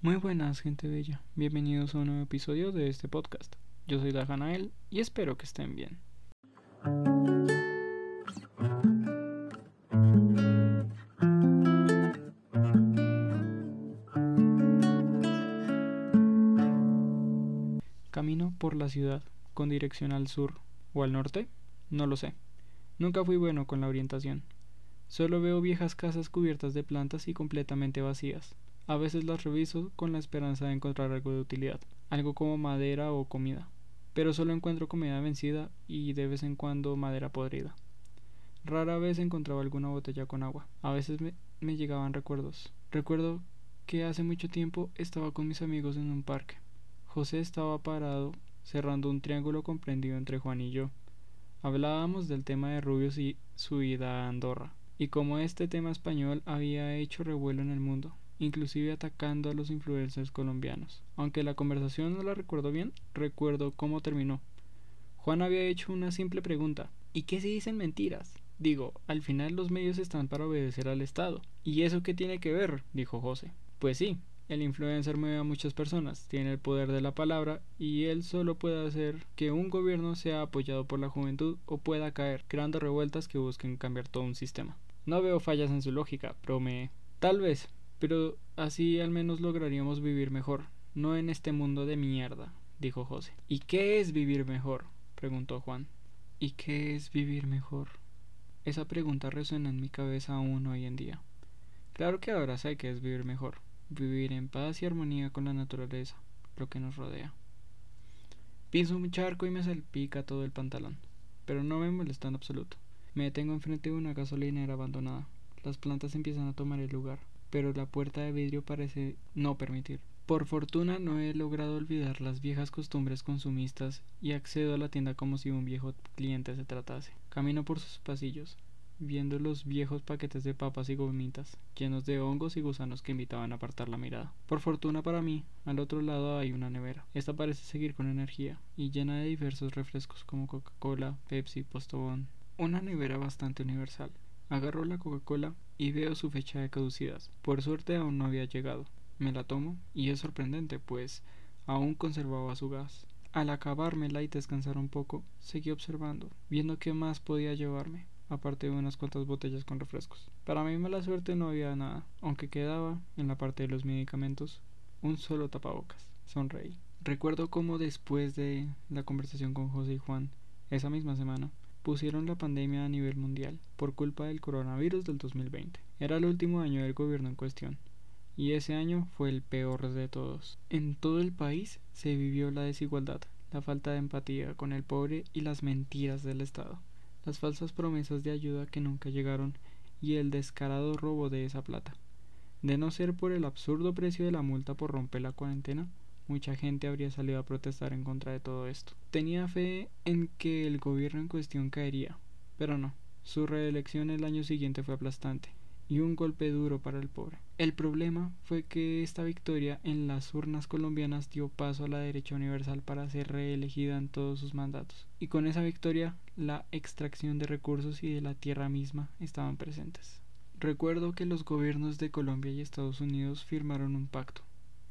Muy buenas, gente bella. Bienvenidos a un nuevo episodio de este podcast. Yo soy Dajanael y espero que estén bien. Camino por la ciudad con dirección al sur o al norte, no lo sé. Nunca fui bueno con la orientación. Solo veo viejas casas cubiertas de plantas y completamente vacías. A veces las reviso con la esperanza de encontrar algo de utilidad, algo como madera o comida. Pero solo encuentro comida vencida y de vez en cuando madera podrida. Rara vez encontraba alguna botella con agua. A veces me, llegaban recuerdos. Recuerdo que hace mucho tiempo estaba con mis amigos en un parque. José estaba parado cerrando un triángulo comprendido entre Juan y yo. Hablábamos del tema de Rubios y su ida a Andorra y como este tema español había hecho revuelo en el mundo, inclusive atacando a los influencers colombianos. Aunque la conversación no la recuerdo bien, recuerdo cómo terminó. Juan había hecho una simple pregunta ¿Y qué si dicen mentiras? Digo, al final los medios están para obedecer al Estado. ¿Y eso qué tiene que ver? dijo José. Pues sí, el influencer mueve a muchas personas, tiene el poder de la palabra y él solo puede hacer que un gobierno sea apoyado por la juventud o pueda caer, creando revueltas que busquen cambiar todo un sistema. No veo fallas en su lógica, bromeé. Tal vez, pero así al menos lograríamos vivir mejor, no en este mundo de mierda, dijo José. ¿Y qué es vivir mejor? preguntó Juan. ¿Y qué es vivir mejor? Esa pregunta resuena en mi cabeza aún hoy en día. Claro que ahora sé que es vivir mejor, vivir en paz y armonía con la naturaleza, lo que nos rodea. Pienso un charco y me salpica todo el pantalón, pero no me molesta en absoluto. Me detengo enfrente de una gasolinera abandonada. Las plantas empiezan a tomar el lugar, pero la puerta de vidrio parece no permitir. Por fortuna no he logrado olvidar las viejas costumbres consumistas y accedo a la tienda como si un viejo cliente se tratase. Camino por sus pasillos, viendo los viejos paquetes de papas y gomitas, llenos de hongos y gusanos que invitaban a apartar la mirada. Por fortuna para mí, al otro lado hay una nevera. Esta parece seguir con energía y llena de diversos refrescos como Coca-Cola, Pepsi, Postobón. Una nevera bastante universal. Agarro la Coca-Cola y veo su fecha de caducidad. Por suerte aún no había llegado. Me la tomo y es sorprendente, pues aún conservaba su gas. Al acabármela y descansar un poco, seguí observando, viendo qué más podía llevarme aparte de unas cuantas botellas con refrescos. Para mi mala suerte no había nada, aunque quedaba, en la parte de los medicamentos, un solo tapabocas. Sonreí. Recuerdo cómo después de la conversación con José y Juan, esa misma semana, pusieron la pandemia a nivel mundial por culpa del coronavirus del 2020. Era el último año del gobierno en cuestión, y ese año fue el peor de todos. En todo el país se vivió la desigualdad, la falta de empatía con el pobre y las mentiras del Estado las falsas promesas de ayuda que nunca llegaron y el descarado robo de esa plata. De no ser por el absurdo precio de la multa por romper la cuarentena, mucha gente habría salido a protestar en contra de todo esto. Tenía fe en que el gobierno en cuestión caería, pero no. Su reelección el año siguiente fue aplastante y un golpe duro para el pobre. El problema fue que esta victoria en las urnas colombianas dio paso a la derecha universal para ser reelegida en todos sus mandatos, y con esa victoria la extracción de recursos y de la tierra misma estaban presentes. Recuerdo que los gobiernos de Colombia y Estados Unidos firmaron un pacto,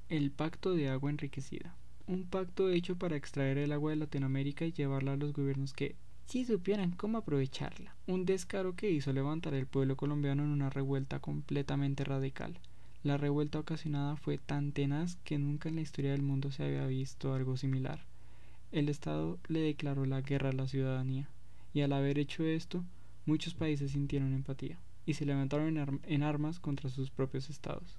el Pacto de Agua Enriquecida, un pacto hecho para extraer el agua de Latinoamérica y llevarla a los gobiernos que si supieran cómo aprovecharla. Un descaro que hizo levantar el pueblo colombiano en una revuelta completamente radical. La revuelta ocasionada fue tan tenaz que nunca en la historia del mundo se había visto algo similar. El Estado le declaró la guerra a la ciudadanía, y al haber hecho esto, muchos países sintieron empatía, y se levantaron en, en armas contra sus propios estados.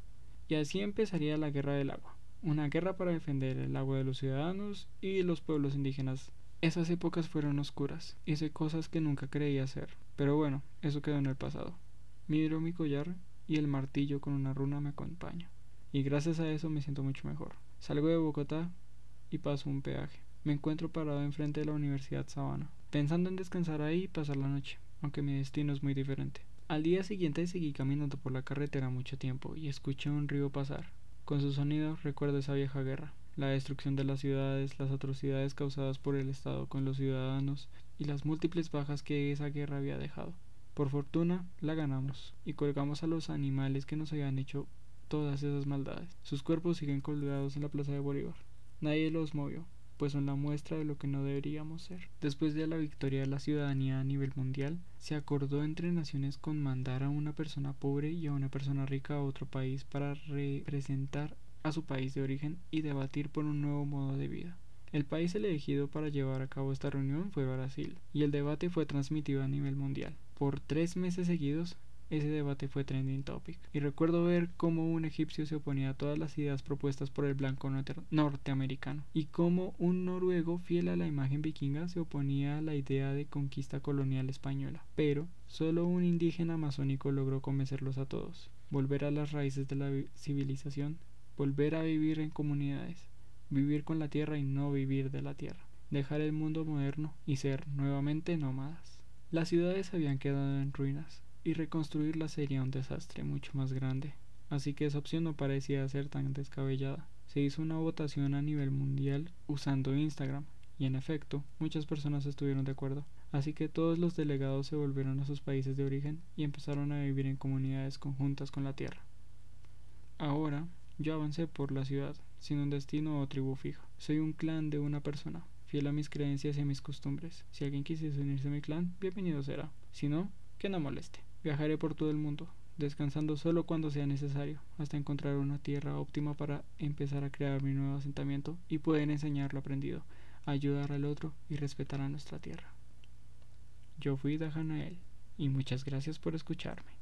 Y así empezaría la guerra del agua, una guerra para defender el agua de los ciudadanos y los pueblos indígenas esas épocas fueron oscuras, hice cosas que nunca creía hacer, pero bueno, eso quedó en el pasado. Miro mi collar y el martillo con una runa me acompaña, y gracias a eso me siento mucho mejor. Salgo de Bogotá y paso un peaje. Me encuentro parado enfrente de la Universidad Sabana, pensando en descansar ahí y pasar la noche, aunque mi destino es muy diferente. Al día siguiente seguí caminando por la carretera mucho tiempo y escuché un río pasar. Con su sonido recuerdo esa vieja guerra la destrucción de las ciudades, las atrocidades causadas por el Estado con los ciudadanos y las múltiples bajas que esa guerra había dejado. Por fortuna, la ganamos y colgamos a los animales que nos habían hecho todas esas maldades. Sus cuerpos siguen colgados en la plaza de Bolívar. Nadie los movió, pues son la muestra de lo que no deberíamos ser. Después de la victoria de la ciudadanía a nivel mundial, se acordó entre naciones con mandar a una persona pobre y a una persona rica a otro país para representar a su país de origen y debatir por un nuevo modo de vida. El país elegido para llevar a cabo esta reunión fue Brasil, y el debate fue transmitido a nivel mundial. Por tres meses seguidos, ese debate fue trending topic. Y recuerdo ver cómo un egipcio se oponía a todas las ideas propuestas por el blanco norteamericano y cómo un noruego fiel a la imagen vikinga se oponía a la idea de conquista colonial española. Pero solo un indígena amazónico logró convencerlos a todos. Volver a las raíces de la civilización, volver a vivir en comunidades, vivir con la tierra y no vivir de la tierra, dejar el mundo moderno y ser nuevamente nómadas. Las ciudades habían quedado en ruinas, y reconstruirla sería un desastre mucho más grande, así que esa opción no parecía ser tan descabellada. Se hizo una votación a nivel mundial usando Instagram, y en efecto, muchas personas estuvieron de acuerdo, así que todos los delegados se volvieron a sus países de origen y empezaron a vivir en comunidades conjuntas con la tierra. Ahora, yo avancé por la ciudad, sin un destino o tribu fija. Soy un clan de una persona, fiel a mis creencias y a mis costumbres. Si alguien quisiese unirse a mi clan, bienvenido será. Si no, que no moleste. Viajaré por todo el mundo, descansando solo cuando sea necesario, hasta encontrar una tierra óptima para empezar a crear mi nuevo asentamiento y poder enseñar lo aprendido, ayudar al otro y respetar a nuestra tierra. Yo fui Dajanael y muchas gracias por escucharme.